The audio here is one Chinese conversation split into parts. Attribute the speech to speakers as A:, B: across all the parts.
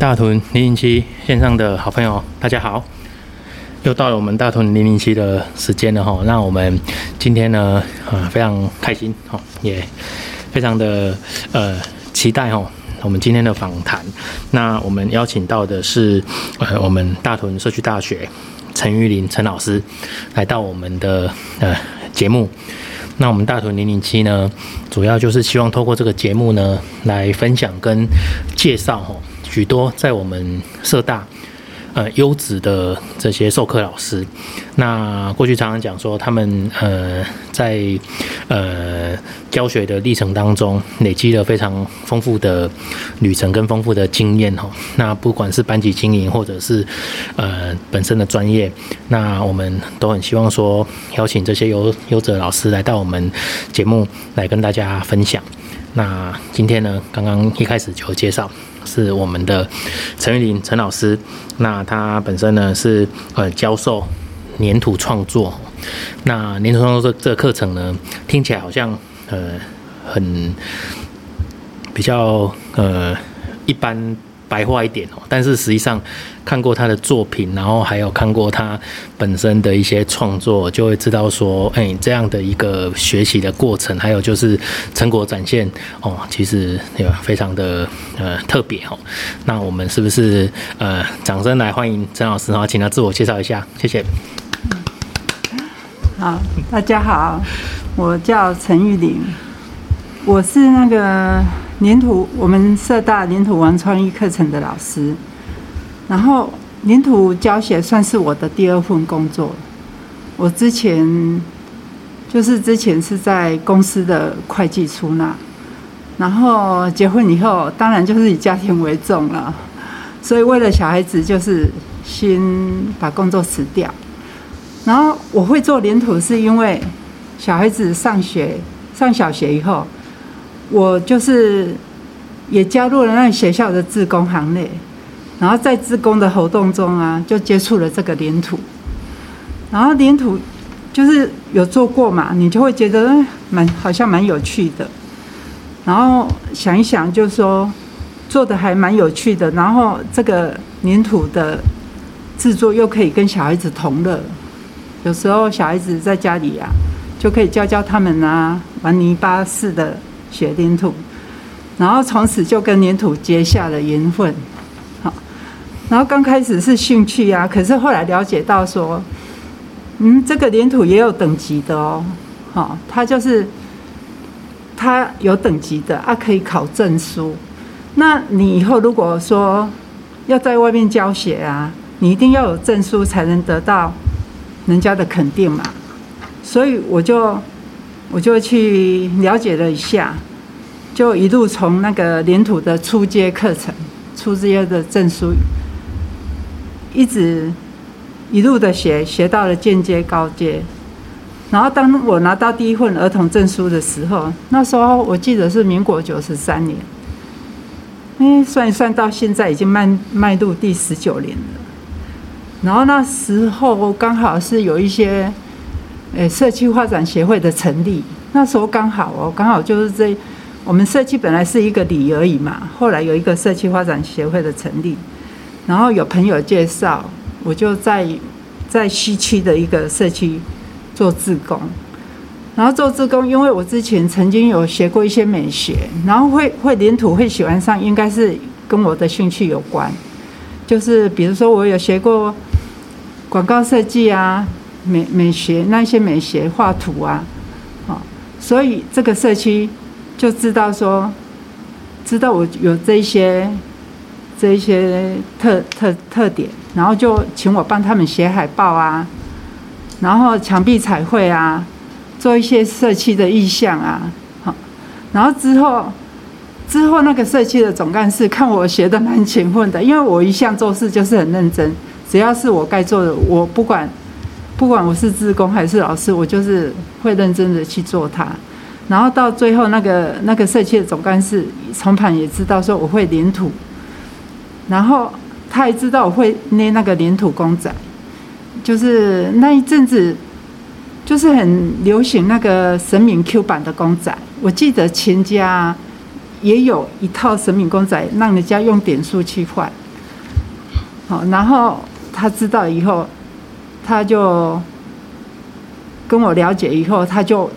A: 大屯零零七线上的好朋友，大家好！又到了我们大屯零零七的时间了哈。那我们今天呢，啊，非常开心哈，也非常的呃期待哈。我们今天的访谈，那我们邀请到的是呃我们大屯社区大学陈玉林陈老师来到我们的呃节目。那我们大屯零零七呢，主要就是希望透过这个节目呢，来分享跟介绍哈许多在我们社大呃优质的这些授课老师。那过去常常讲说，他们呃在呃教学的历程当中，累积了非常丰富的旅程跟丰富的经验哈。那不管是班级经营，或者是呃本身的专业，那我们都很希望说，邀请这些优优质老师来到我们节目来跟大家分享。那今天呢，刚刚一开始就介绍是我们的陈玉林陈老师，那他本身呢是呃教授。粘土创作，那粘土创作这这个课程呢，听起来好像呃很比较呃一般白话一点哦，但是实际上看过他的作品，然后还有看过他本身的一些创作，就会知道说，哎，这样的一个学习的过程，还有就是成果展现哦，其实对吧，非常的呃特别哦。那我们是不是呃掌声来欢迎陈老师哈，请他自我介绍一下，谢谢。
B: 好，大家好，我叫陈玉玲，我是那个黏土我们社大黏土王创意课程的老师，然后黏土教学算是我的第二份工作。我之前就是之前是在公司的会计出纳，然后结婚以后，当然就是以家庭为重了，所以为了小孩子，就是先把工作辞掉。然后我会做黏土，是因为小孩子上学上小学以后，我就是也加入了那学校的自工行列，然后在自工的活动中啊，就接触了这个黏土。然后黏土就是有做过嘛，你就会觉得蛮好像蛮有趣的。然后想一想，就说做的还蛮有趣的。然后这个黏土的制作又可以跟小孩子同乐。有时候小孩子在家里呀、啊，就可以教教他们啊，玩泥巴似的学黏土，然后从此就跟黏土结下了缘分。好，然后刚开始是兴趣啊，可是后来了解到说，嗯，这个黏土也有等级的哦，好，它就是它有等级的啊，可以考证书。那你以后如果说要在外面教学啊，你一定要有证书才能得到。人家的肯定嘛，所以我就我就去了解了一下，就一路从那个黏土的初阶课程、初阶的证书，一直一路的学，学到了间接、高阶。然后当我拿到第一份儿童证书的时候，那时候我记得是民国九十三年，哎，算一算到现在已经迈迈入第十九年了。然后那时候刚好是有一些，诶，社区发展协会的成立。那时候刚好哦，刚好就是这，我们社区本来是一个里而已嘛。后来有一个社区发展协会的成立，然后有朋友介绍，我就在在西区的一个社区做志工。然后做志工，因为我之前曾经有学过一些美学，然后会会领土会喜欢上，应该是跟我的兴趣有关。就是比如说我有学过。广告设计啊，美美学那些美学画图啊，好，所以这个社区就知道说，知道我有这些这些特特特点，然后就请我帮他们写海报啊，然后墙壁彩绘啊，做一些社区的意向啊，好，然后之后之后那个社区的总干事看我学的蛮勤奋的，因为我一向做事就是很认真。只要是我该做的，我不管，不管我是志工还是老师，我就是会认真的去做它。然后到最后，那个那个社区的总干事从旁也知道说我会黏土，然后他也知道我会捏那个黏土公仔，就是那一阵子，就是很流行那个神明 Q 版的公仔。我记得全家也有一套神明公仔，让人家用点数去换。好，然后他知道以后，他就跟我了解以后，他就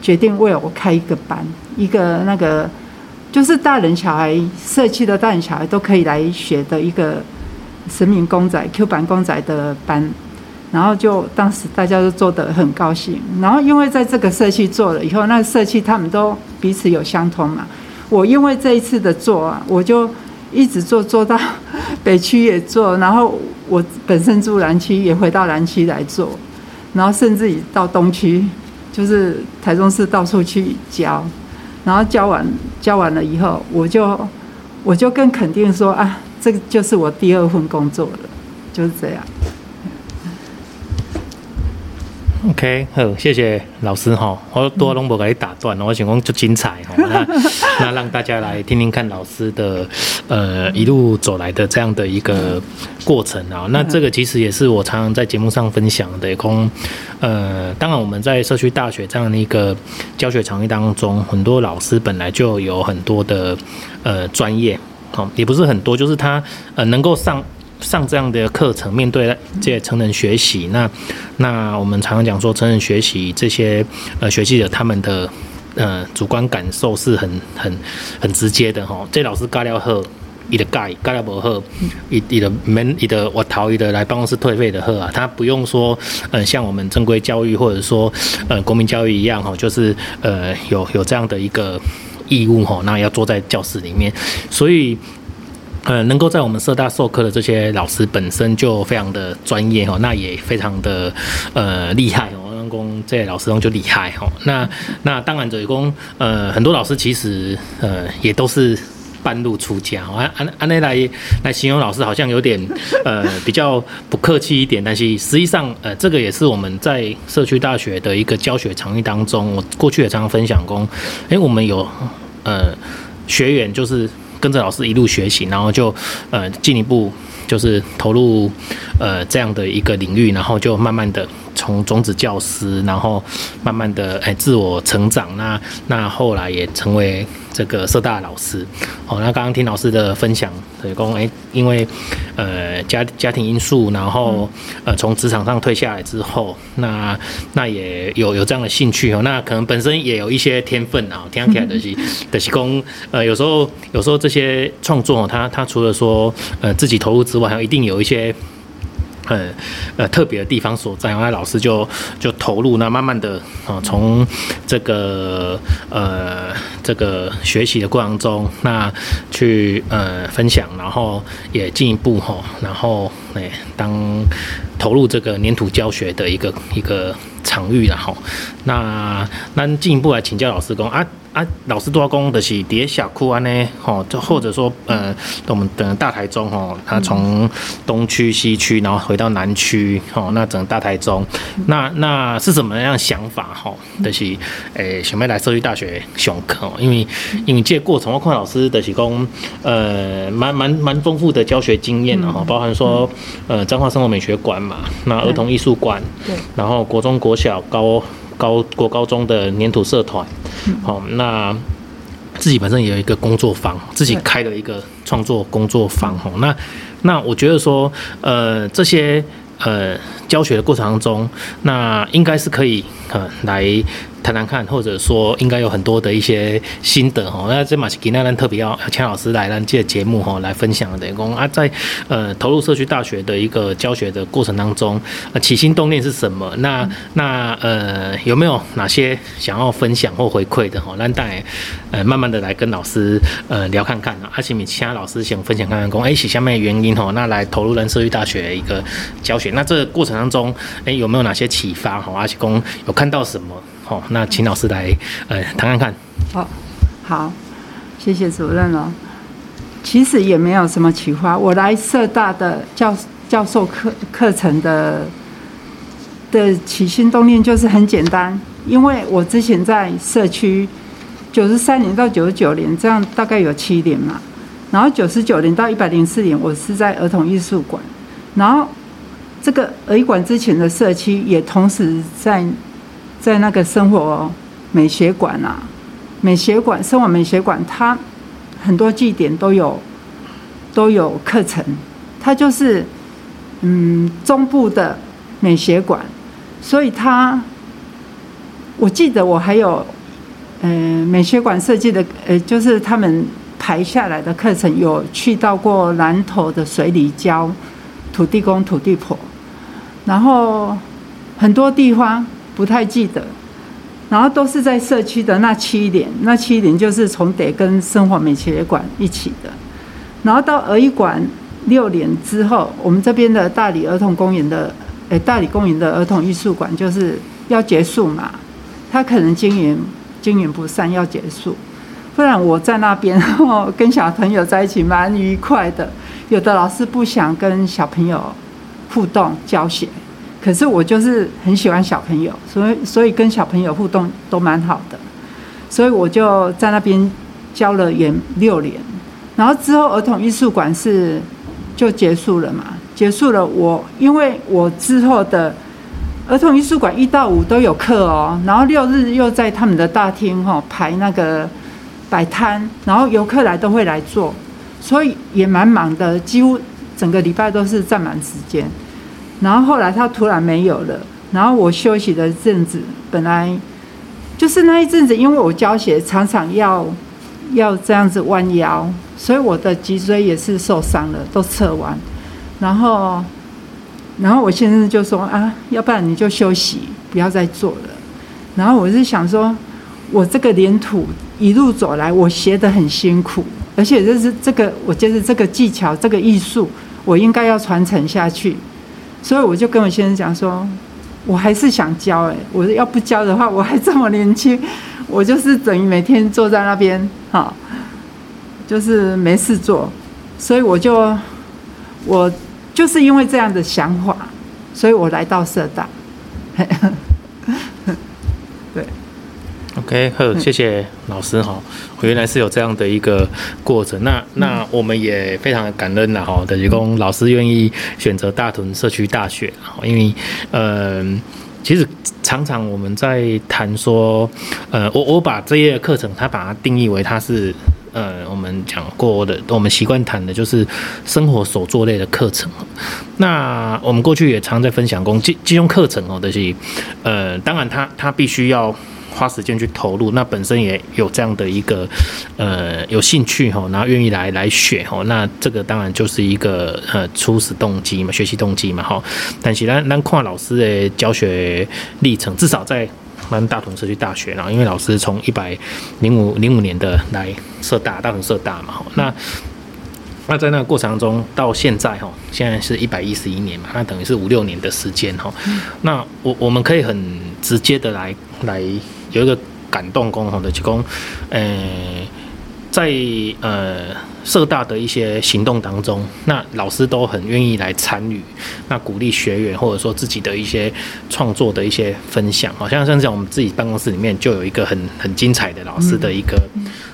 B: 决定为我开一个班，一个那个就是大人小孩社区的大人小孩都可以来学的一个神明公仔 Q 版公仔的班。然后就当时大家都做得很高兴，然后因为在这个社区做了以后，那社区他们都彼此有相通嘛。我因为这一次的做啊，我就一直做做到北区也做，然后我本身住南区也回到南区来做，然后甚至于到东区，就是台中市到处去教，然后教完教完了以后，我就我就更肯定说啊，这个就是我第二份工作了，就是这样。
A: OK，好，谢谢老师哈，我多拢无给你打断，我想讲就精彩哈，那 那让大家来听听看老师的呃一路走来的这样的一个过程啊，那这个其实也是我常常在节目上分享的，讲呃，当然我们在社区大学这样的一个教学场域当中，很多老师本来就有很多的呃专业，好，也不是很多，就是他呃能够上。上这样的课程，面对这些成人学习，那那我们常常讲说，成人学习这些呃学习者他们的呃主观感受是很很很直接的哈。这老师教了后，伊的教教了不好，伊伊的门伊的我逃伊的来办公室退费的好啊，他不用说呃像我们正规教育或者说呃国民教育一样哈，就是呃有有这样的一个义务哈，那要坐在教室里面，所以。呃，能够在我们社大授课的这些老师本身就非常的专业哦，那也非常的呃厉害哦。公这些老师中就厉害哦。那那当然，这一公呃很多老师其实呃也都是半路出家。安安安内来来形容老师好像有点呃比较不客气一点，但是实际上呃这个也是我们在社区大学的一个教学场域当中，我过去也常常分享过。哎，我们有呃学员就是。跟着老师一路学习，然后就呃进一步就是投入呃这样的一个领域，然后就慢慢的从种子教师，然后慢慢的哎自我成长，那那后来也成为。这个社大老师，哦，那刚刚听老师的分享，所以说，哎，因为呃家家庭因素，然后呃从职场上退下来之后，那那也有有这样的兴趣哦，那可能本身也有一些天分啊，听起来的是的是讲，呃，有时候有时候这些创作，他他除了说呃自己投入之外，还有一定有一些。呃呃，特别的地方所在，那老师就就投入，那慢慢的啊，从这个呃这个学习的过程中，那去呃分享，然后也进一步哈，然后哎当投入这个黏土教学的一个一个场域然后，那那进一步来请教老师说啊。啊，老师多工的是叠小库安呢，吼，就或者说，呃，我们等大台中吼，他从东区、西区，然后回到南区，吼，那整个大台中，那那是什么样想法，吼，就是，诶、欸，想要来社区大学上课，因为因为这过程，我看老师的是讲，呃，蛮蛮蛮丰富的教学经验的哈，包含说，呃，彰化生活美学馆嘛，那儿童艺术馆，对，然后国中、国小、高。高国高中的粘土社团，好，那自己本身也有一个工作坊，自己开了一个创作工作坊，吼，那那我觉得说，呃，这些呃教学的过程当中，那应该是可以呃来。谈谈看，或者说应该有很多的一些心得哈。那这马是今天特别要钱老师来让这节目哈来分享的。工啊，在呃投入社区大学的一个教学的过程当中，呃起心动念是什么？那那呃有没有哪些想要分享或回馈的哈？那带呃慢慢的来跟老师呃聊看看啊。而且你其他老师想分享看看，讲哎是什么原因哈？那来投入咱社区大学的一个教学，那这个过程当中哎有没有哪些启发哈？而且工有看到什么？好，那请老师来，呃，谈谈看。好，
B: 好，谢谢主任哦。其实也没有什么启发，我来社大的教教授课课程的的起心动念就是很简单，因为我之前在社区九十三年到九十九年，这样大概有七年嘛。然后九十九年到一百零四年，我是在儿童艺术馆。然后这个儿艺馆之前的社区也同时在。在那个生活美学馆啊，美学馆、生活美学馆，它很多据点都有都有课程，它就是嗯中部的美学馆，所以它我记得我还有嗯、美学馆设计的呃，就是他们排下来的课程有去到过南投的水里教土地公、土地婆，然后很多地方不太记得。然后都是在社区的那七点，那七点就是重叠跟生活美学馆一起的。然后到儿艺馆六年之后，我们这边的大理儿童公园的，诶，大理公园的儿童艺术馆就是要结束嘛，他可能经营经营不善要结束，不然我在那边 跟小朋友在一起蛮愉快的。有的老师不想跟小朋友互动教学。可是我就是很喜欢小朋友，所以所以跟小朋友互动都蛮好的，所以我就在那边教了也六年，然后之后儿童艺术馆是就结束了嘛，结束了我因为我之后的儿童艺术馆一到五都有课哦，然后六日又在他们的大厅哈排那个摆摊，然后游客来都会来做，所以也蛮忙的，几乎整个礼拜都是占满时间。然后后来他突然没有了，然后我休息了一阵子，本来就是那一阵子，因为我教学常常要要这样子弯腰，所以我的脊椎也是受伤了，都侧弯。然后，然后我先生就说啊，要不然你就休息，不要再做了。然后我是想说，我这个黏土一路走来，我学得很辛苦，而且就是这个，我觉得这个技巧，这个艺术，我应该要传承下去。所以我就跟我先生讲说，我还是想教哎，我要不教的话，我还这么年轻，我就是等于每天坐在那边，哈，就是没事做，所以我就我就是因为这样的想法，所以我来到社大。
A: OK，好，谢谢老师哈。我原来是有这样的一个过程，那那我们也非常的感恩了哈。等于说老师愿意选择大屯社区大学，因为呃，其实常常我们在谈说，呃，我我把这些课程，它把它定义为它是呃，我们讲过的，我们习惯谈的就是生活手作类的课程。那我们过去也常在分享过这这种课程哦，就是呃，当然它它必须要。花时间去投入，那本身也有这样的一个呃有兴趣哈，然后愿意来来学哈，那这个当然就是一个呃初始动机嘛，学习动机嘛哈。但是咱咱看老师的教学历程，至少在咱大同社区大学，然后因为老师从一百零五零五年的来社大大同社大嘛，那那在那个过程中到现在哈，现在是一百一十一年嘛，那等于是五六年的时间哈。那我我们可以很直接的来来。有一个感动工吼的提供，呃，在呃社大的一些行动当中，那老师都很愿意来参与，那鼓励学员或者说自己的一些创作的一些分享，好像像这样，我们自己办公室里面就有一个很很精彩的老师的一个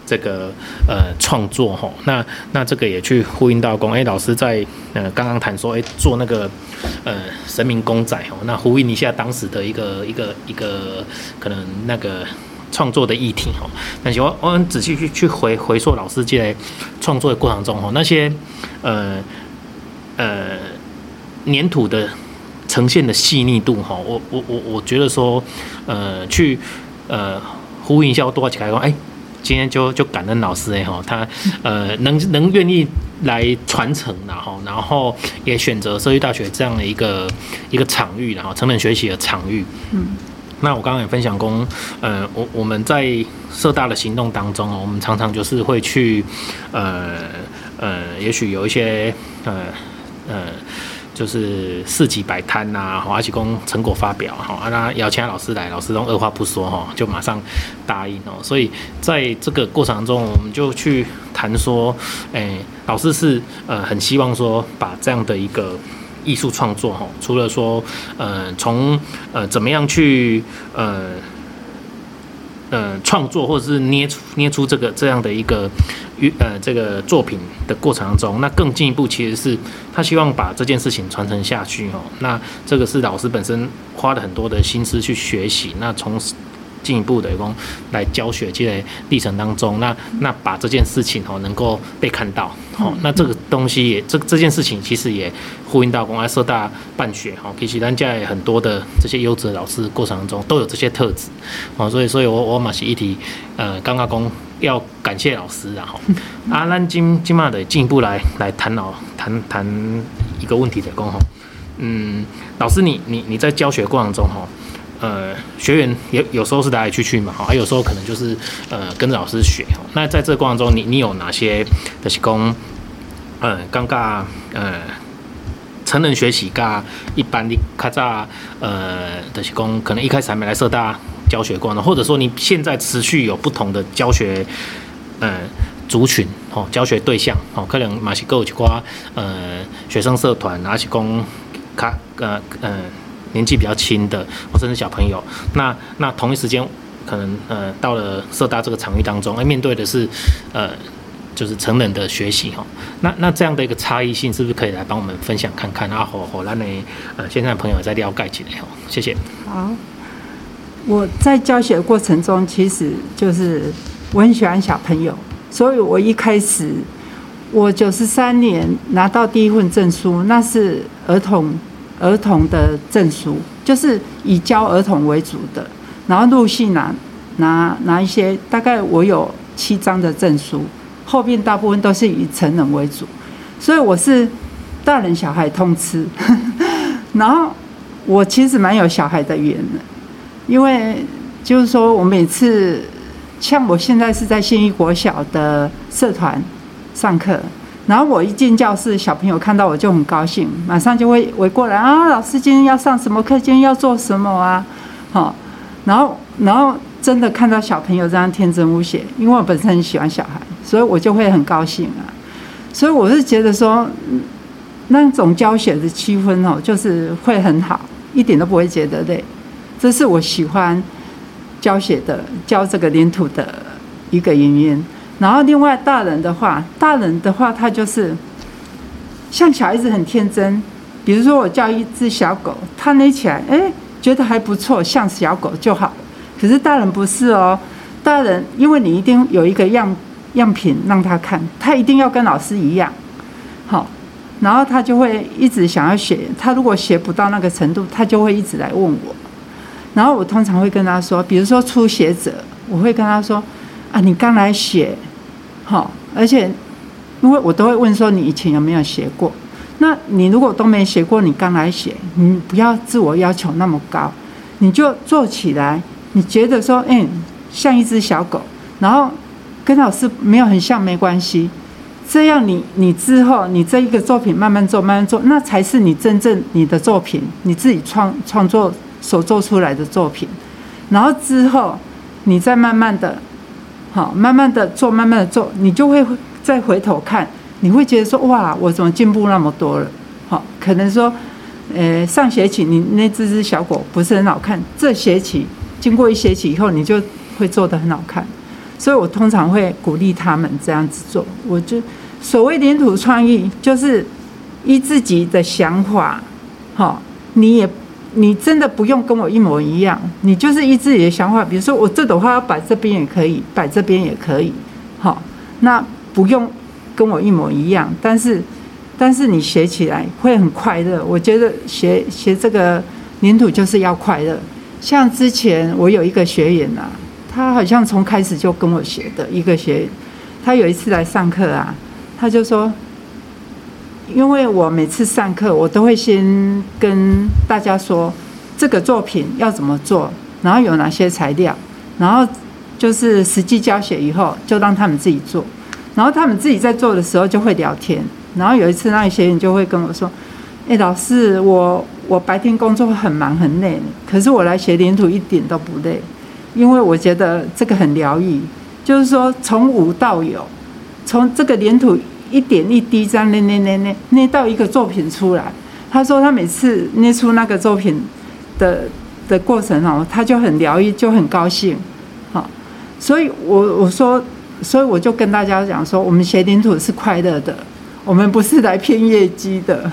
A: 这个呃创作吼，那那这个也去呼应到公，哎，老师在呃刚刚谈说，哎，做那个。呃，神明公仔哦，那呼应一下当时的一个一个一个可能那个创作的议题哦。那我我们仔细去去回回溯老师在创作的过程中哦，那些呃呃粘土的呈现的细腻度哈，我我我我觉得说呃去呃呼应一下我多起来说哎。今天就就感恩老师哎哈，他呃能能愿意来传承然后然后也选择社区大学这样的一个一个场域，然后成人学习的场域。嗯，那我刚刚也分享过，呃，我我们在社大的行动当中，我们常常就是会去呃呃，也许有一些呃呃。呃就是市集摆摊呐，好，而且供成果发表，好，啊，那邀请老师来，老师都二话不说，哈，就马上答应哦。所以在这个过程中，我们就去谈说，哎，老师是呃很希望说把这样的一个艺术创作，哈，除了说呃从呃怎么样去呃。呃，创作或者是捏出捏出这个这样的一个呃这个作品的过程当中，那更进一步其实是他希望把这件事情传承下去哦。那这个是老师本身花了很多的心思去学习，那从进一步的讲来教学这个历程当中，那那把这件事情哦能够被看到，好，那这个东西也这这件事情其实也呼应到公安社大办学，哈，其实咱家很多的这些优质的老师过程当中都有这些特质，哦，所以所以我我马是一提，呃，刚刚讲要感谢老师，然后阿兰金金马的进一步来来谈老谈谈一个问题的工吼，嗯，老师你你你在教学过程中哈。呃，学员也有时候是来来去去嘛，哈，还有时候可能就是呃跟着老师学。那在这个过程中，你你有哪些的是讲，呃，尴尬，呃，成人学习噶一般的卡扎，呃，的是讲可能一开始还没来社大教学过呢，或者说你现在持续有不同的教学，呃，族群，哦，教学对象，哦，可能马西够一寡，呃，学生社团，还是讲卡，呃，呃。年纪比较轻的，或者是小朋友，那那同一时间，可能呃到了社大这个场域当中，哎，面对的是呃就是成人的学习哈，那那这样的一个差异性，是不是可以来帮我们分享看看？啊，好好，那你呃现在朋友再了解起来哦，谢谢。
B: 好，我在教学过程中，其实就是我很喜欢小朋友，所以我一开始我九十三年拿到第一份证书，那是儿童。儿童的证书就是以教儿童为主的，然后陆续拿拿拿一些，大概我有七张的证书，后边大部分都是以成人为主，所以我是大人小孩通吃。然后我其实蛮有小孩的缘的，因为就是说我每次像我现在是在信义国小的社团上课。然后我一进教室，小朋友看到我就很高兴，马上就会围过来啊！老师今天要上什么课？今天要做什么啊？好，然后然后真的看到小朋友这样天真无邪，因为我本身很喜欢小孩，所以我就会很高兴啊。所以我是觉得说，那种教学的气氛哦，就是会很好，一点都不会觉得累。这是我喜欢教学的教这个黏土的一个原因。然后另外大人的话，大人的话他就是像小孩子很天真，比如说我教一只小狗，他捏起来，哎，觉得还不错，像小狗就好。可是大人不是哦，大人因为你一定有一个样样品让他看，他一定要跟老师一样，好，然后他就会一直想要学。他如果学不到那个程度，他就会一直来问我。然后我通常会跟他说，比如说初学者，我会跟他说啊，你刚来学。好，而且因为我都会问说，你以前有没有学过？那你如果都没学过，你刚来学，你不要自我要求那么高，你就做起来。你觉得说，嗯，像一只小狗，然后跟老师没有很像，没关系。这样你你之后你这一个作品慢慢做，慢慢做，那才是你真正你的作品，你自己创创作所做出来的作品。然后之后你再慢慢的。好，慢慢的做，慢慢的做，你就会再回头看，你会觉得说，哇，我怎么进步那么多了？好，可能说，呃，上学期你那只只小狗不是很好看，这学期经过一学期以后，你就会做得很好看。所以我通常会鼓励他们这样子做。我就所谓黏土创意，就是依自己的想法，好，你也。你真的不用跟我一模一样，你就是依自己的想法。比如说，我这朵花摆这边也可以，摆这边也可以，好，那不用跟我一模一样。但是，但是你学起来会很快乐。我觉得学学这个黏土就是要快乐。像之前我有一个学员啊，他好像从开始就跟我学的一个学员，他有一次来上课啊，他就说。因为我每次上课，我都会先跟大家说这个作品要怎么做，然后有哪些材料，然后就是实际教学以后就让他们自己做，然后他们自己在做的时候就会聊天。然后有一次，那些人就会跟我说：“哎，老师，我我白天工作很忙很累，可是我来学黏土一点都不累，因为我觉得这个很疗愈，就是说从无到有，从这个黏土。”一点一滴这样捏捏捏捏捏到一个作品出来。他说他每次捏出那个作品的的过程哦，他就很疗愈，就很高兴。好，所以我我说，所以我就跟大家讲说，我们学领土是快乐的，我们不是来骗业绩的。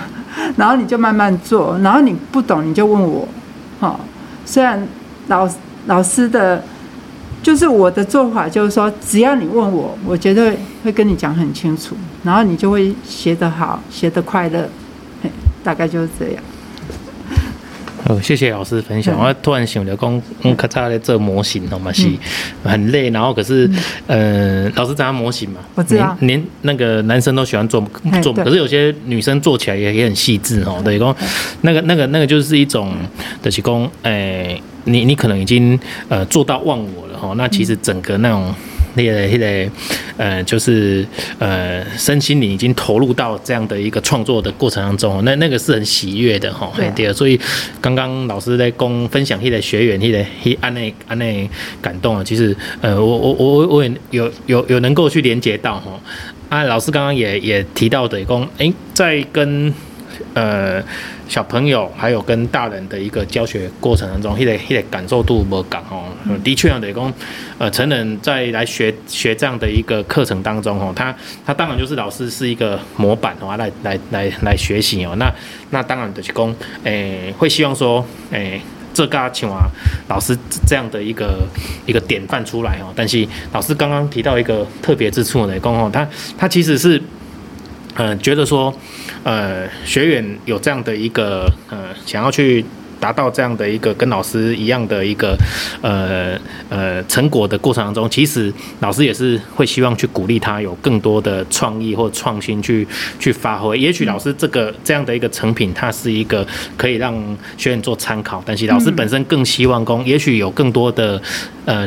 B: 然后你就慢慢做，然后你不懂你就问我。好，虽然老老师的就是我的做法，就是说，只要你问我，我绝对会跟你讲很清楚，然后你就会学得好，学得快乐，大概就是这样。
A: 哦，谢谢老师分享。我突然想着讲，嗯，咔嚓在做模型，好吗是很累，然后可是，呃，老师知道模型嘛？
B: 我知道。
A: 连那个男生都喜欢做做，可是有些女生做起来也也很细致哦。对，讲那个那个那个就是一种，就是讲，诶，你你可能已经呃做到忘我了哈。那其实整个那种。那个那个呃，就是呃，身心灵已经投入到这样的一个创作的过程当中，那那个是很喜悦的哈。对啊。所以刚刚老师在公分享那个学员那个那安内安内感动啊，其实呃，我我我我也有有有能够去连接到哈。啊，老师刚刚也也提到的，讲诶，在跟呃。小朋友还有跟大人的一个教学过程当中，那个那个感受度不讲哦。的确啊，得讲，呃，成人在来学学这样的一个课程当中哦，他他当然就是老师是一个模板哦，来来来来学习哦。那那当然就是讲，诶、欸，会希望说，诶、欸，这个请啊老师这样的一个一个典范出来哦。但是老师刚刚提到一个特别之处来讲哦，他他其实是。呃，觉得说，呃，学员有这样的一个呃，想要去达到这样的一个跟老师一样的一个呃呃成果的过程当中，其实老师也是会希望去鼓励他有更多的创意或创新去去发挥。也许老师这个这样的一个成品，它是一个可以让学员做参考，但是老师本身更希望工，也许有更多的呃。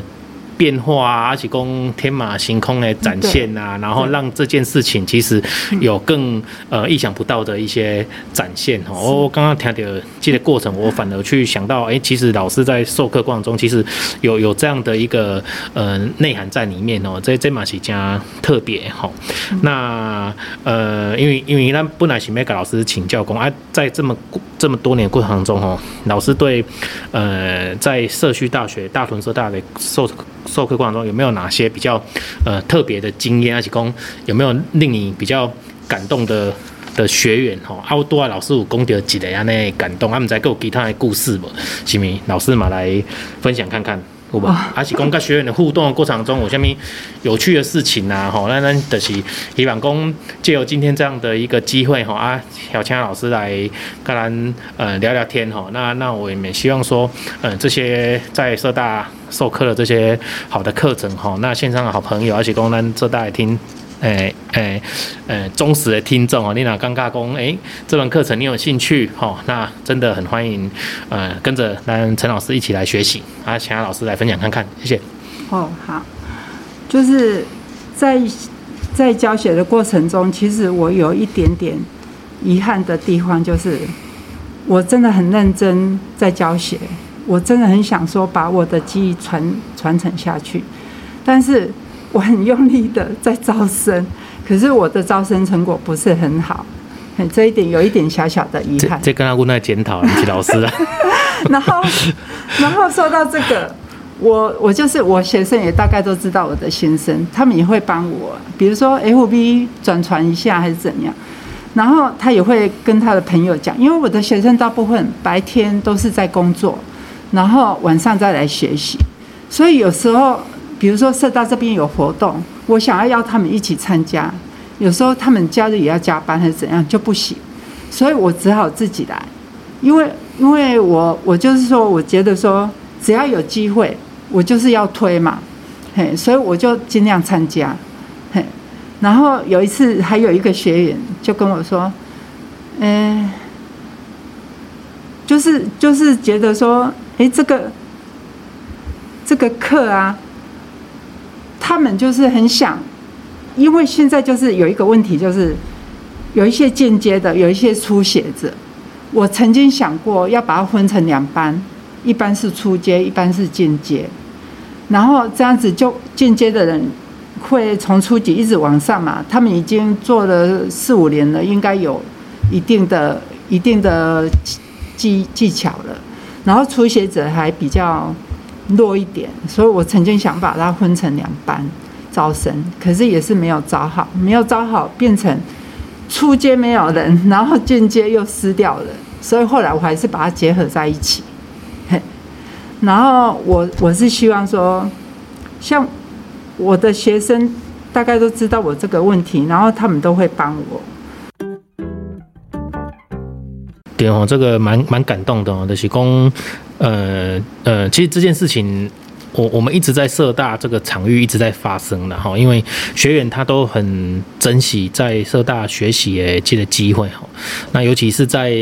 A: 变化啊，而且供天马行空的展现啊，然后让这件事情其实有更呃意想不到的一些展现哦。我刚刚听的这个过程，我反而去想到，哎，其实老师在授课过程中，其实有有这样的一个呃内涵在里面哦。这这嘛是加特别哈。那呃，因为因为咱本来是要给老师请教过啊，在这么这么多年过程中哦，老师对呃在社区大学大屯社大的授授课过程中有没有哪些比较呃特别的经验？而且讲有没有令你比较感动的的学员？哈，啊，多啊，老师有讲到几个安尼感动，他们在给我其他的故事不？是咪？老师嘛来分享看看，好不？而且讲跟学员的互动的过程中，有什么有趣的事情啊？吼，那那就是希望讲借由今天这样的一个机会，吼啊，邀请老师来跟咱呃聊聊天，吼。那那我也希望说，嗯，这些在社大。授课的这些好的课程吼，那线上的好朋友，而且公咱浙大家听，诶诶诶忠实的听众哦，你哪尴尬公诶这门课程你有兴趣哈，那真的很欢迎，呃跟着咱陈老师一起来学习啊，请老师来分享看看，谢谢。
B: 哦好，就是在在教学的过程中，其实我有一点点遗憾的地方，就是我真的很认真在教学。我真的很想说把我的技艺传传承下去，但是我很用力的在招生，可是我的招生成果不是很好，这一点有一点小小的遗憾。
A: 这跟阿姑那检讨，李老师啊。
B: 然后，然后说到这个，我我就是我学生也大概都知道我的心声，他们也会帮我，比如说 FB 转传一下还是怎样，然后他也会跟他的朋友讲，因为我的学生大部分白天都是在工作。然后晚上再来学习，所以有时候，比如说社大这边有活动，我想要邀他们一起参加，有时候他们假日也要加班还是怎样就不行，所以我只好自己来，因为因为我我就是说，我觉得说只要有机会，我就是要推嘛，嘿，所以我就尽量参加，嘿，然后有一次还有一个学员就跟我说，嗯，就是就是觉得说。诶，这个这个课啊，他们就是很想，因为现在就是有一个问题，就是有一些间接的，有一些初学者。我曾经想过要把它分成两班，一班是初阶，一班是进阶，然后这样子就进阶的人会从初级一直往上嘛。他们已经做了四五年了，应该有一定的、一定的技技巧了。然后初学者还比较弱一点，所以我曾经想把它分成两班招生，可是也是没有招好，没有招好，变成初阶没有人，然后进阶又失掉了，所以后来我还是把它结合在一起。嘿，然后我我是希望说，像我的学生大概都知道我这个问题，然后他们都会帮我。
A: 对哦，这个蛮蛮感动的哦，就是讲，呃呃，其实这件事情。我我们一直在社大这个场域一直在发生的哈，因为学员他都很珍惜在社大学习的这个机会哈。那尤其是在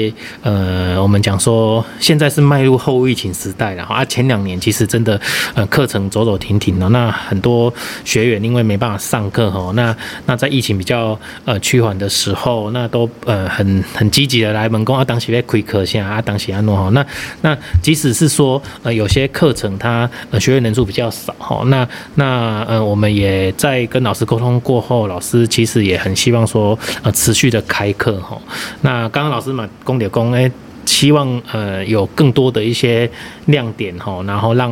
A: 呃，我们讲说现在是迈入后疫情时代了哈，啊前两年其实真的呃课程走走停停的，那很多学员因为没办法上课哈，那那在疫情比较呃趋缓的时候，那都呃很很积极的来门工啊，当时在亏课下啊，当时安诺哈，那那即使是说呃有些课程他呃学员。人数比较少哈，那那呃，我们也在跟老师沟通过后，老师其实也很希望说呃持续的开课哈。那刚刚老师嘛，公点公哎。希望呃有更多的一些亮点哈，然后让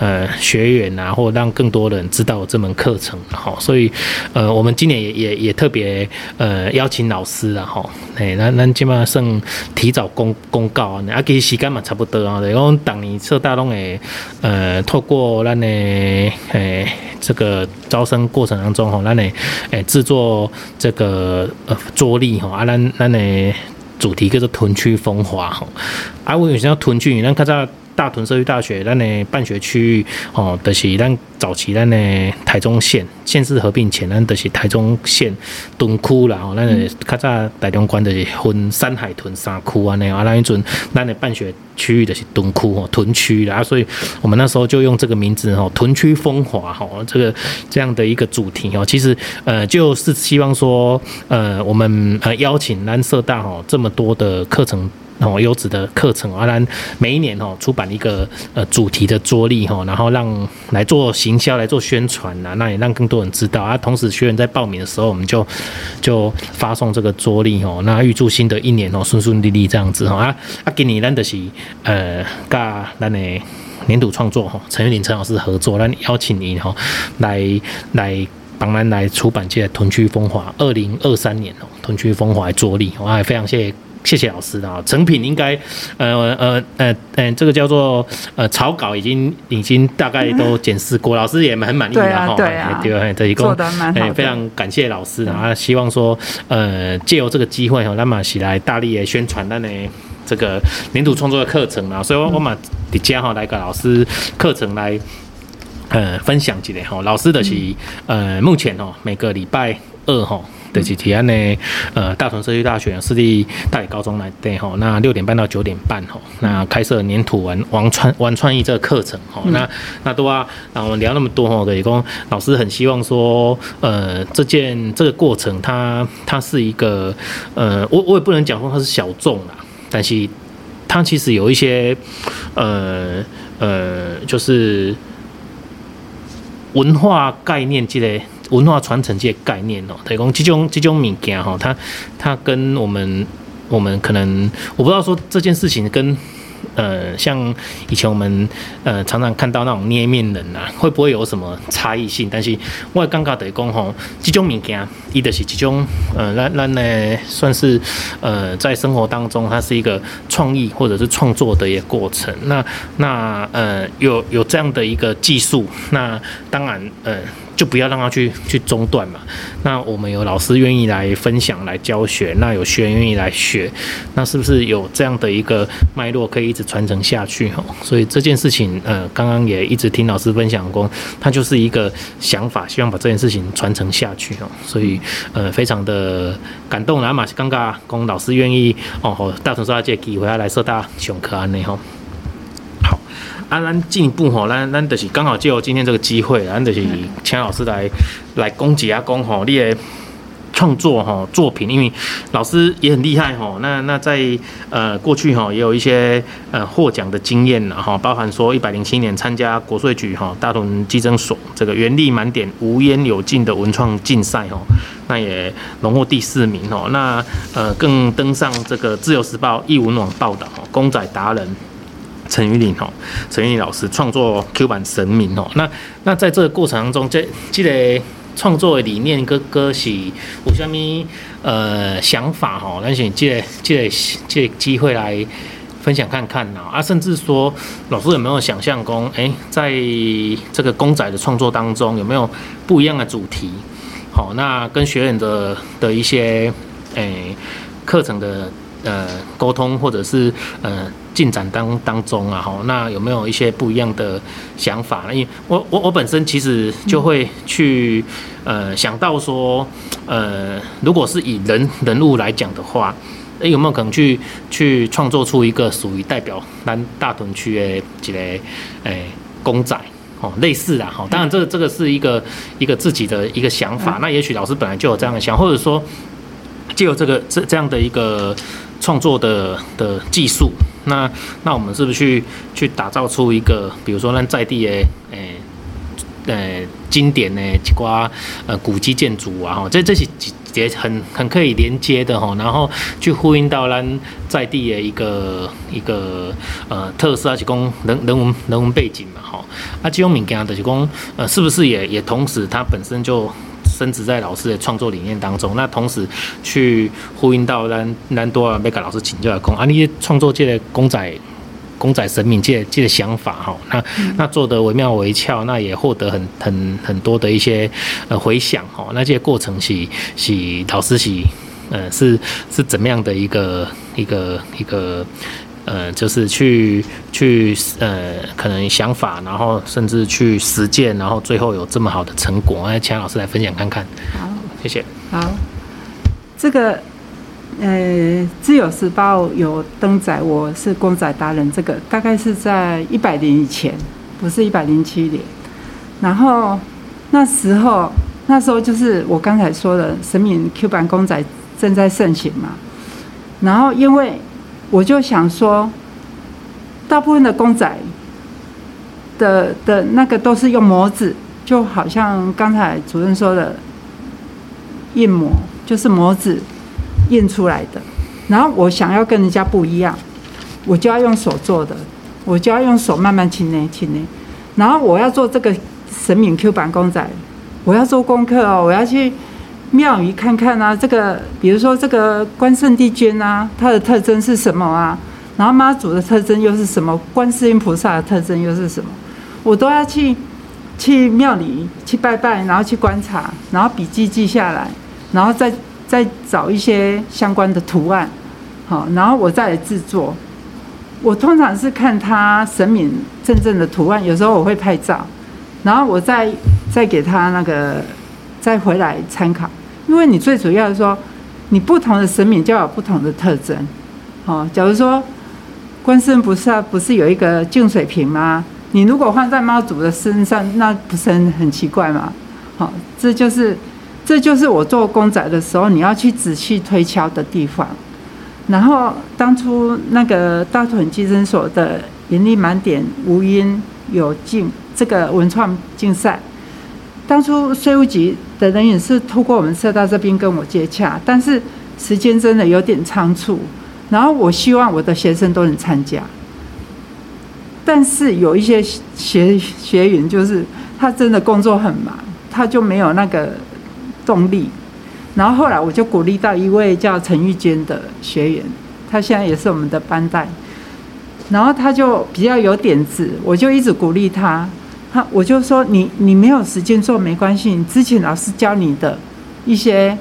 A: 呃学员啊，或让更多人知道这门课程哈，所以呃我们今年也也也特别呃邀请老师啊哈，哎那那基本上提早公公告啊，啊其实时间嘛差不多啊，然后当你社大拢诶呃透过咱的诶这个招生过程当中吼，咱的诶制作这个呃桌历吼啊，咱咱的。主题叫做屯区风华吼，啊，我有时要屯区，咱较早大屯社区大学，咱的办学区域吼，就是咱早期咱的台中县县市合并前，咱就是台中县屯区啦吼，咱的较早台中关的分山海屯三区啊，那啊，那一阵咱的办学区域就是屯区吼，屯区啦，所以我们那时候就用这个名字吼，屯区风华吼，这个这样的一个主题哦，其实呃就是希望说呃我们呃邀请南社大吼这么多的课程。哦，优质的课程，啊，咱每一年哦出版一个呃主题的桌历哈，然后让来做行销、来做宣传呐，那也让更多人知道啊。同时，学员在报名的时候，我们就就发送这个桌历哦，那预祝新的一年哦顺顺利利这样子哈啊啊，给你咱的是呃，跟咱的年度创作哈，陈玉林陈老师合作，那邀请您哈来来帮咱来出版这屯区风华二零二三年哦屯区风华桌历，我还非常谢谢。谢谢老师啊，成品应该，呃呃呃呃，这个叫做呃草稿已经已经大概都检视过，老师也蛮满意的哈。对啊，对啊，这一共哎非常感谢老师啊，希望说呃借由这个机会哈，那么起来大力的宣传那呢这个黏土创作的课程啊，所以我们的家哈来个老师课程来呃分享几类哈，老师的是呃目前哦每个礼拜二哈。对，几天呢？呃，大同社区大学私立大理高中来对吼，那六点半到九点半吼，那开设粘土玩玩创玩创意这个课程吼，那那都啊，那我们聊那么多吼，等于说老师很希望说，呃，这件这个过程它它是一个，呃，我我也不能讲说它是小众啦，但是它其实有一些，呃呃，就是文化概念之类。文化传承这些概念哦，等于讲这种这种物件哈，它它跟我们我们可能我不知道说这件事情跟呃像以前我们呃常常看到那种捏面人呐、啊，会不会有什么差异性？但是我刚刚等于讲吼，这种物件，伊的是这种呃，咱咱呢算是呃在生活当中，它是一个创意或者是创作的一个过程。那那呃有有这样的一个技术，那当然呃。就不要让他去去中断嘛。那我们有老师愿意来分享、来教学，那有学员愿意来学，那是不是有这样的一个脉络可以一直传承下去？哈，所以这件事情，呃，刚刚也一直听老师分享过，他就是一个想法，希望把这件事情传承下去。哈，所以呃，非常的感动。然后嘛，刚刚龚老师愿意哦，大屯社大这个机会来社大上课安尼哈。啊，咱进一步吼，咱咱就是刚好借由今天这个机会，咱就是请老师来来攻击啊，讲吼你的创作吼作品，因为老师也很厉害吼。那那在呃过去吼也有一些呃获奖的经验了哈，包含说一百零七年参加国税局哈大屯稽征所这个原力满点无烟有劲的文创竞赛吼，那也荣获第四名吼。那呃更登上这个自由时报艺文网报道公仔达人。陈玉玲吼，陈玉玲老师创作 Q 版神明吼，那那在这个过程当中，这这个创作的理念跟歌是有啥物呃想法吼？咱是这个这个这个机会来分享看看呐？啊，甚至说老师有没有想象过，哎，在这个公仔的创作当中有没有不一样的主题？好，那跟学员的的一些诶课程的呃沟通或者是呃进展当当中啊，好，那有没有一些不一样的想法？因为我我我本身其实就会去呃想到说，呃，如果是以人人物来讲的话。诶，有没有可能去去创作出一个属于代表南大屯区的一个诶公仔哦，类似的哈。当然，这个这个是一个一个自己的一个想法。那也许老师本来就有这样的想，或者说借由这个这这样的一个创作的的技术，那那我们是不是去去打造出一个，比如说咱在地的诶呃经典的一寡呃古迹建筑啊，哈，这这些。也很很可以连接的哈，然后去呼应到咱在地的一个一个呃特色，是讲人人文人文背景嘛哈。啊，这种物件就是讲呃，是不是也也同时它本身就深植在老师的创作理念当中？那同时去呼应到咱咱多尔贝卡老师请教的讲啊，你创作界的公仔。公仔神明界界的想法哈，那那做的惟妙惟肖，那也获得很很很多的一些呃回响哈。那这些过程是是老师是呃是是怎么样的一个一个一个呃，就是去去呃可能想法，然后甚至去实践，然后最后有这么好的成果，哎，钱老师来分享看看。
B: 好，
A: 谢谢。
B: 好，这个。呃，自由时报有登载，我是公仔达人，这个大概是在一百年以前，不是一百零七年。然后那时候，那时候就是我刚才说的神明 Q 版公仔正在盛行嘛。然后因为我就想说，大部分的公仔的的那个都是用模子，就好像刚才主任说的印模，就是模子。印出来的，然后我想要跟人家不一样，我就要用手做的，我就要用手慢慢轻捏轻捏，然后我要做这个神明 Q 版公仔，我要做功课哦，我要去庙宇看看啊，这个比如说这个关圣帝君啊，它的特征是什么啊？然后妈祖的特征又是什么？观世音菩萨的特征又是什么？我都要去去庙里去拜拜，然后去观察，然后笔记记下来，然后再。再找一些相关的图案，好，然后我再来制作。我通常是看他神明真正的图案，有时候我会拍照，然后我再再给他那个再回来参考。因为你最主要的说，你不同的神明就有不同的特征。好，假如说观世音菩萨不是有一个净水瓶吗？你如果放在妈祖的身上，那不是很很奇怪吗？好，这就是。这就是我做公仔的时候，你要去仔细推敲的地方。然后当初那个大屯基生所的“盈利满点，无因有尽”这个文创竞赛，当初税务局的人员是透过我们社大这边跟我接洽，但是时间真的有点仓促。然后我希望我的学生都能参加，但是有一些学学员就是他真的工作很忙，他就没有那个。动力，然后后来我就鼓励到一位叫陈玉娟的学员，他现在也是我们的班代，然后他就比较有点子，我就一直鼓励他，那我就说你你没有时间做没关系，你之前老师教你的一些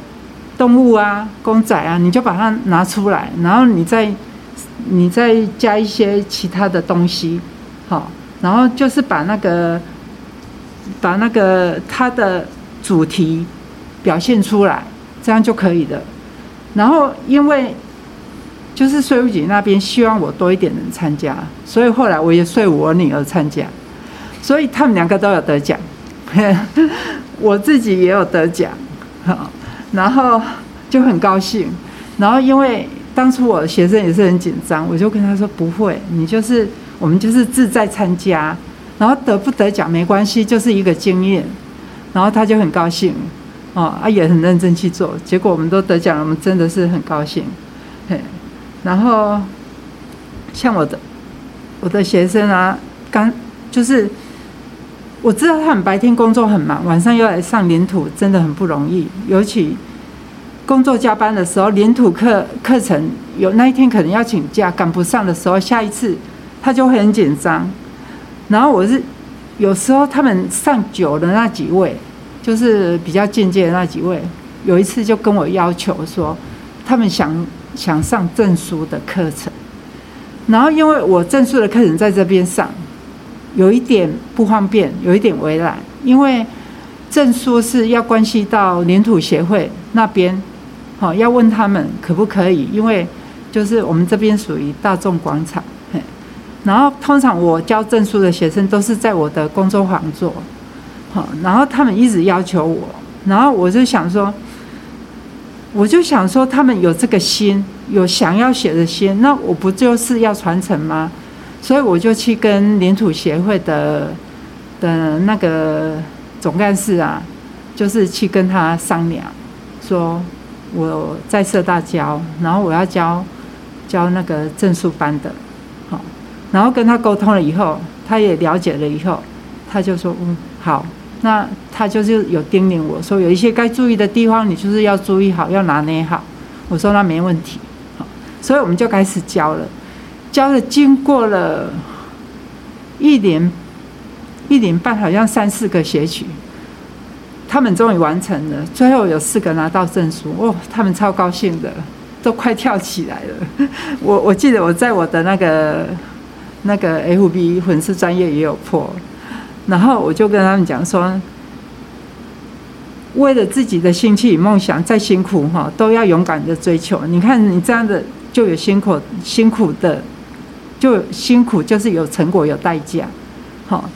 B: 动物啊、公仔啊，你就把它拿出来，然后你再你再加一些其他的东西，好，然后就是把那个把那个它的主题。表现出来，这样就可以了。然后，因为就是税务局那边希望我多一点人参加，所以后来我也说我女儿参加，所以他们两个都有得奖，我自己也有得奖，然后就很高兴。然后，因为当初我的学生也是很紧张，我就跟他说：“不会，你就是我们就是志在参加，然后得不得奖没关系，就是一个经验。”然后他就很高兴。哦，啊也很认真去做，结果我们都得奖了，我们真的是很高兴。嘿，然后像我的我的学生啊，刚就是我知道他们白天工作很忙，晚上又来上黏土，真的很不容易。尤其工作加班的时候，黏土课课程有那一天可能要请假赶不上的时候，下一次他就会很紧张。然后我是有时候他们上久的那几位，就是比较进阶的那几位，有一次就跟我要求说，他们想想上证书的课程。然后因为我证书的课程在这边上，有一点不方便，有一点为难，因为证书是要关系到黏土协会那边，好要问他们可不可以，因为就是我们这边属于大众广场，然后通常我教证书的学生都是在我的工作坊做，好，然后他们一直要求我，然后我就想说，我就想说他们有这个心。有想要写的心，那我不就是要传承吗？所以我就去跟领土协会的的那个总干事啊，就是去跟他商量，说我在社大教，然后我要教教那个证书班的，好，然后跟他沟通了以后，他也了解了以后，他就说嗯好，那他就是有叮咛我说有一些该注意的地方，你就是要注意好，要拿捏好。我说那没问题。好所以我们就开始教了，教了经过了一年一年半，好像三四个学期，他们终于完成了。最后有四个拿到证书，哦，他们超高兴的，都快跳起来了。我我记得我在我的那个那个 FB 粉丝专业也有破然后我就跟他们讲说，为了自己的兴趣与梦想，再辛苦哈，都要勇敢的追求。你看你这样的。就有辛苦，辛苦的，就辛苦，就是有成果，有代价，好。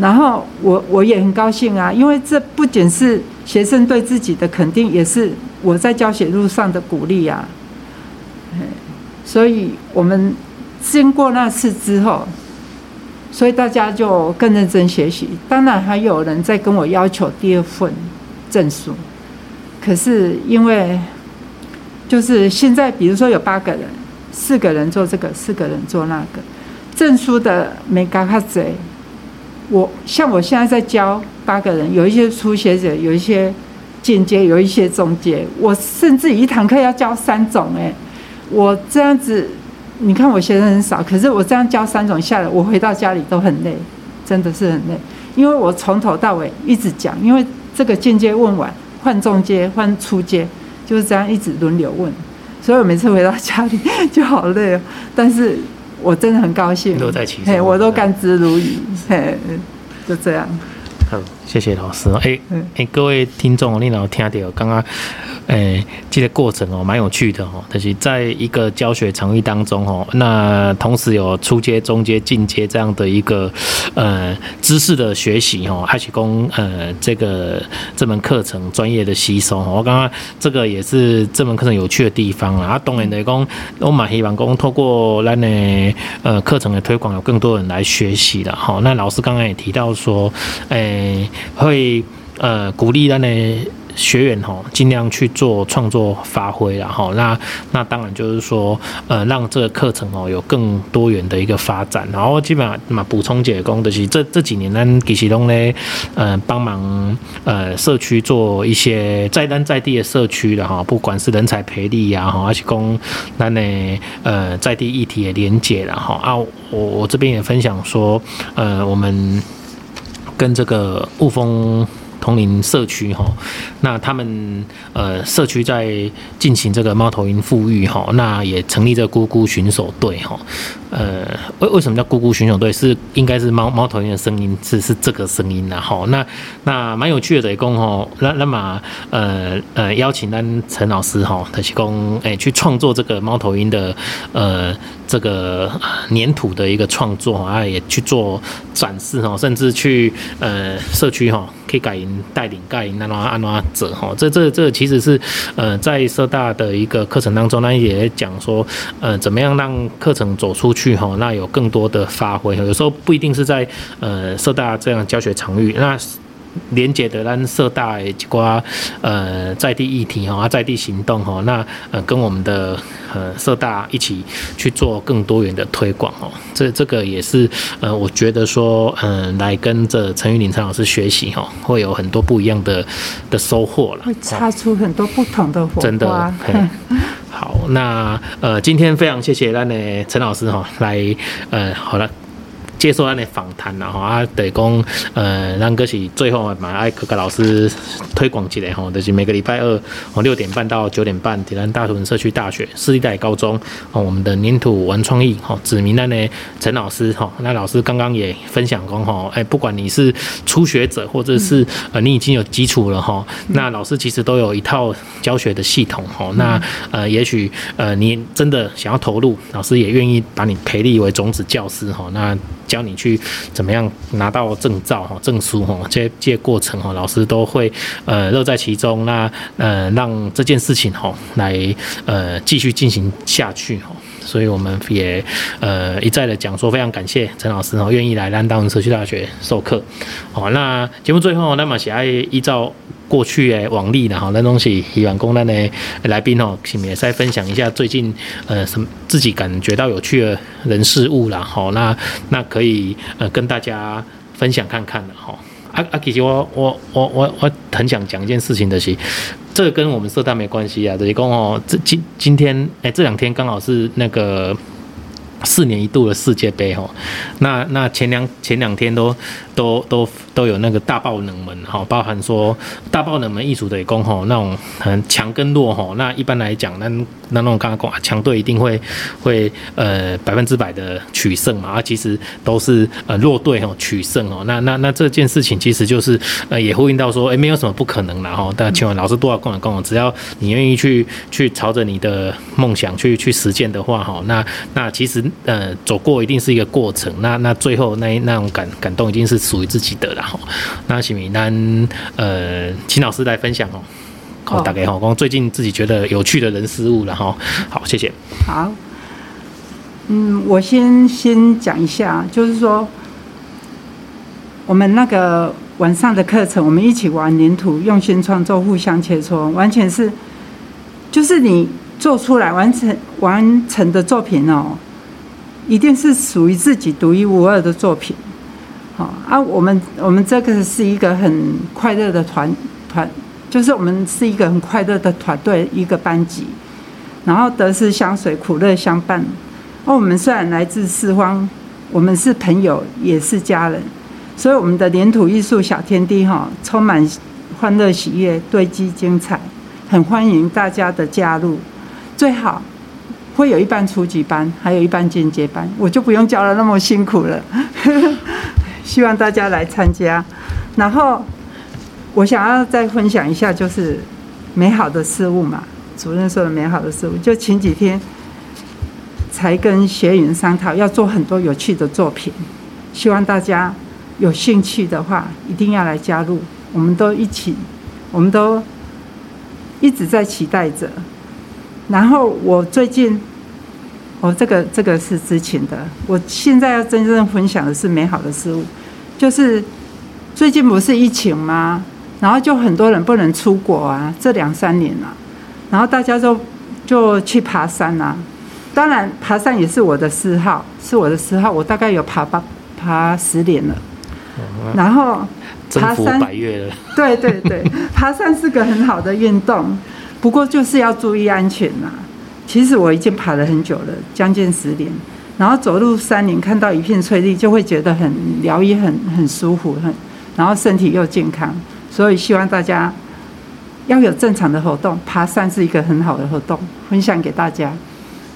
B: 然后我我也很高兴啊，因为这不仅是学生对自己的肯定，也是我在教学路上的鼓励啊。所以我们经过那次之后，所以大家就更认真学习。当然还有人在跟我要求第二份证书，可是因为。就是现在，比如说有八个人，四个人做这个，四个人做那个，证书的没嘎卡贼。我像我现在在教八个人，有一些初学者，有一些进阶，有一些中阶。我甚至一堂课要教三种，哎，我这样子，你看我学生很少，可是我这样教三种下来，我回到家里都很累，真的是很累，因为我从头到尾一直讲，因为这个进阶问完，换中阶，换初阶。就是这样一直轮流问，所以我每次回到家里就好累哦。但是我真的很高兴，
A: 都在其中，
B: 我都甘之如饴，嘿，就这
A: 样。谢谢老师。哎哎，各位听众，你有听到刚刚？诶、欸，这个过程哦，蛮有趣的哦。就是在一个教学场域当中哦，那同时有初阶、中阶、进阶这样的一个呃知识的学习哦，还是供呃这个这门课程专业的吸收。我刚刚这个也是这门课程有趣的地方啊。当然来讲，我蛮希望讲透过咱的呃课程的推广，有更多人来学习的好。那老师刚刚也提到说，诶、欸，会呃鼓励咱的。学员哈，尽量去做创作发挥，然后那那当然就是说，呃，让这个课程哦有更多元的一个发展。然后基本上嘛，补充解工的是这这几年呢，其实拢呢，呃，帮忙呃社区做一些在单在地的社区的哈，不管是人才培力呀哈，还是供那呢呃在地议题的连结然后啊，我我这边也分享说，呃，我们跟这个雾峰。同龄社区哈，那他们呃社区在进行这个猫头鹰复育哈，那也成立这个咕咕巡守队哈，呃为为什么叫咕咕巡守队？是应该是猫猫头鹰的声音是是这个声音然后那那蛮有趣的，工哈，那那么呃呃邀请咱陈老师哈，他提供诶去创作这个猫头鹰的呃这个粘土的一个创作啊，也去做展示哈，甚至去呃社区哈。可以改音带领盖，那那安那者哈，这这这其实是呃在社大的一个课程当中，那也讲说呃怎么样让课程走出去哈，那有更多的发挥。有时候不一定是在呃社大这样教学场域，那连接的咱社大的一寡呃在地议题哈，在地行动哈，那呃跟我们的呃社大一起去做更多元的推广哦，这这个也是呃我觉得说嗯、呃、来跟着陈玉林陈老师学习哈，会有很多不一样的的收获了，
B: 会擦出很多不同的火花。
A: 真的，好，那呃今天非常谢谢咱的陈老师哈来呃好了。接受咱的访谈然后啊，得讲，呃，咱个是最后嘛，爱各个老师推广起来吼，就是每个礼拜二哦六点半到九点半，在咱大屯社区大学私立代高中哦，我们的粘土文创意吼，指名咱的陈老师吼，那老师刚刚也分享过吼，哎，不管你是初学者或者是呃你已经有基础了哈，那老师其实都有一套教学的系统吼，那呃也许呃你真的想要投入，老师也愿意把你培立为种子教师哈，那。教你去怎么样拿到证照哈、证书哈，这些这些过程哈，老师都会呃乐在其中。那呃让这件事情哈来呃继续进行下去哈，所以我们也呃一再的讲说，非常感谢陈老师哈愿意来兰大社区大学授课。好，那节目最后那么喜爱依照。过去诶往例的哈，那东西希望讲咱的来宾哦，请也再分享一下最近呃什么自己感觉到有趣的人事物啦，好，那那可以呃跟大家分享看看的哈。啊啊，其实我我我我我很想讲一件事情的是，这个跟我们社大没关系啊，就是讲哦，这今今天诶、欸、这两天刚好是那个四年一度的世界杯哈，那那前两前两天都都都。都有那个大爆冷门哈，包含说大爆冷门艺术的攻哈，那种很强跟弱哈，那一般来讲，那那那种刚刚讲强队一定会会呃百分之百的取胜嘛，啊其实都是呃弱队哈取胜哦，那那那这件事情其实就是呃也呼应到说，哎没有什么不可能啦哈，但请问老师多少跟我讲，只要你愿意去去朝着你的梦想去去实践的话哈，那那其实呃走过一定是一个过程，那那最后那那种感感动一定是属于自己的啦。好，那请米丹呃，请老师来分享哦。好，大概哈，讲最近自己觉得有趣的人事物了哈。好，谢谢。
B: 好，嗯，我先先讲一下，就是说，我们那个晚上的课程，我们一起玩黏土，用心创作，互相切磋，完全是，就是你做出来完成完成的作品哦，一定是属于自己独一无二的作品。好啊，我们我们这个是一个很快乐的团团，就是我们是一个很快乐的团队，一个班级，然后得失相随，苦乐相伴。哦我们虽然来自四方，我们是朋友，也是家人，所以我们的黏土艺术小天地哈，充满欢乐喜悦，堆积精彩，很欢迎大家的加入。最好会有一班初级班，还有一班进阶班，我就不用教了那么辛苦了。希望大家来参加，然后我想要再分享一下，就是美好的事物嘛。主任说的美好的事物，就前几天才跟学员商讨，要做很多有趣的作品。希望大家有兴趣的话，一定要来加入。我们都一起，我们都一直在期待着。然后我最近。哦，这个这个是之前的。我现在要真正分享的是美好的事物，就是最近不是疫情吗？然后就很多人不能出国啊，这两三年了，然后大家就就去爬山啊。当然，爬山也是我的嗜好，是我的嗜好。我大概有爬八爬十年了。然后爬山
A: 百岳了。
B: 对对对，爬山是个很好的运动，不过就是要注意安全呐。其实我已经爬了很久了，将近十年，然后走路三年，看到一片翠绿，就会觉得很疗愈，很很舒服，很，然后身体又健康，所以希望大家要有正常的活动，爬山是一个很好的活动，分享给大家。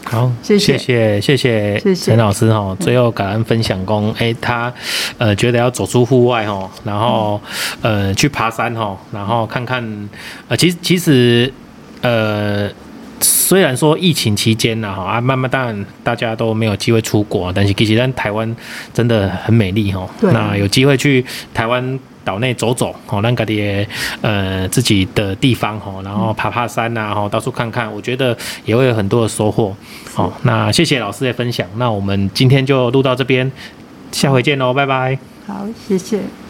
A: 好，谢谢谢谢谢谢陈老师哈，最后感恩分享工，哎，他呃觉得要走出户外哈，然后呃去爬山哈，然后看看呃其实其实呃。虽然说疫情期间呢，哈啊，慢慢当然大家都没有机会出国，但是其实咱台湾真的很美丽哈。那有机会去台湾岛内走走，哦，让各地呃自己的地方哈，然后爬爬山呐，哈，到处看看，我觉得也会有很多的收获。好，那谢谢老师的分享，那我们今天就录到这边，下回见喽，拜拜。
B: 好，谢谢。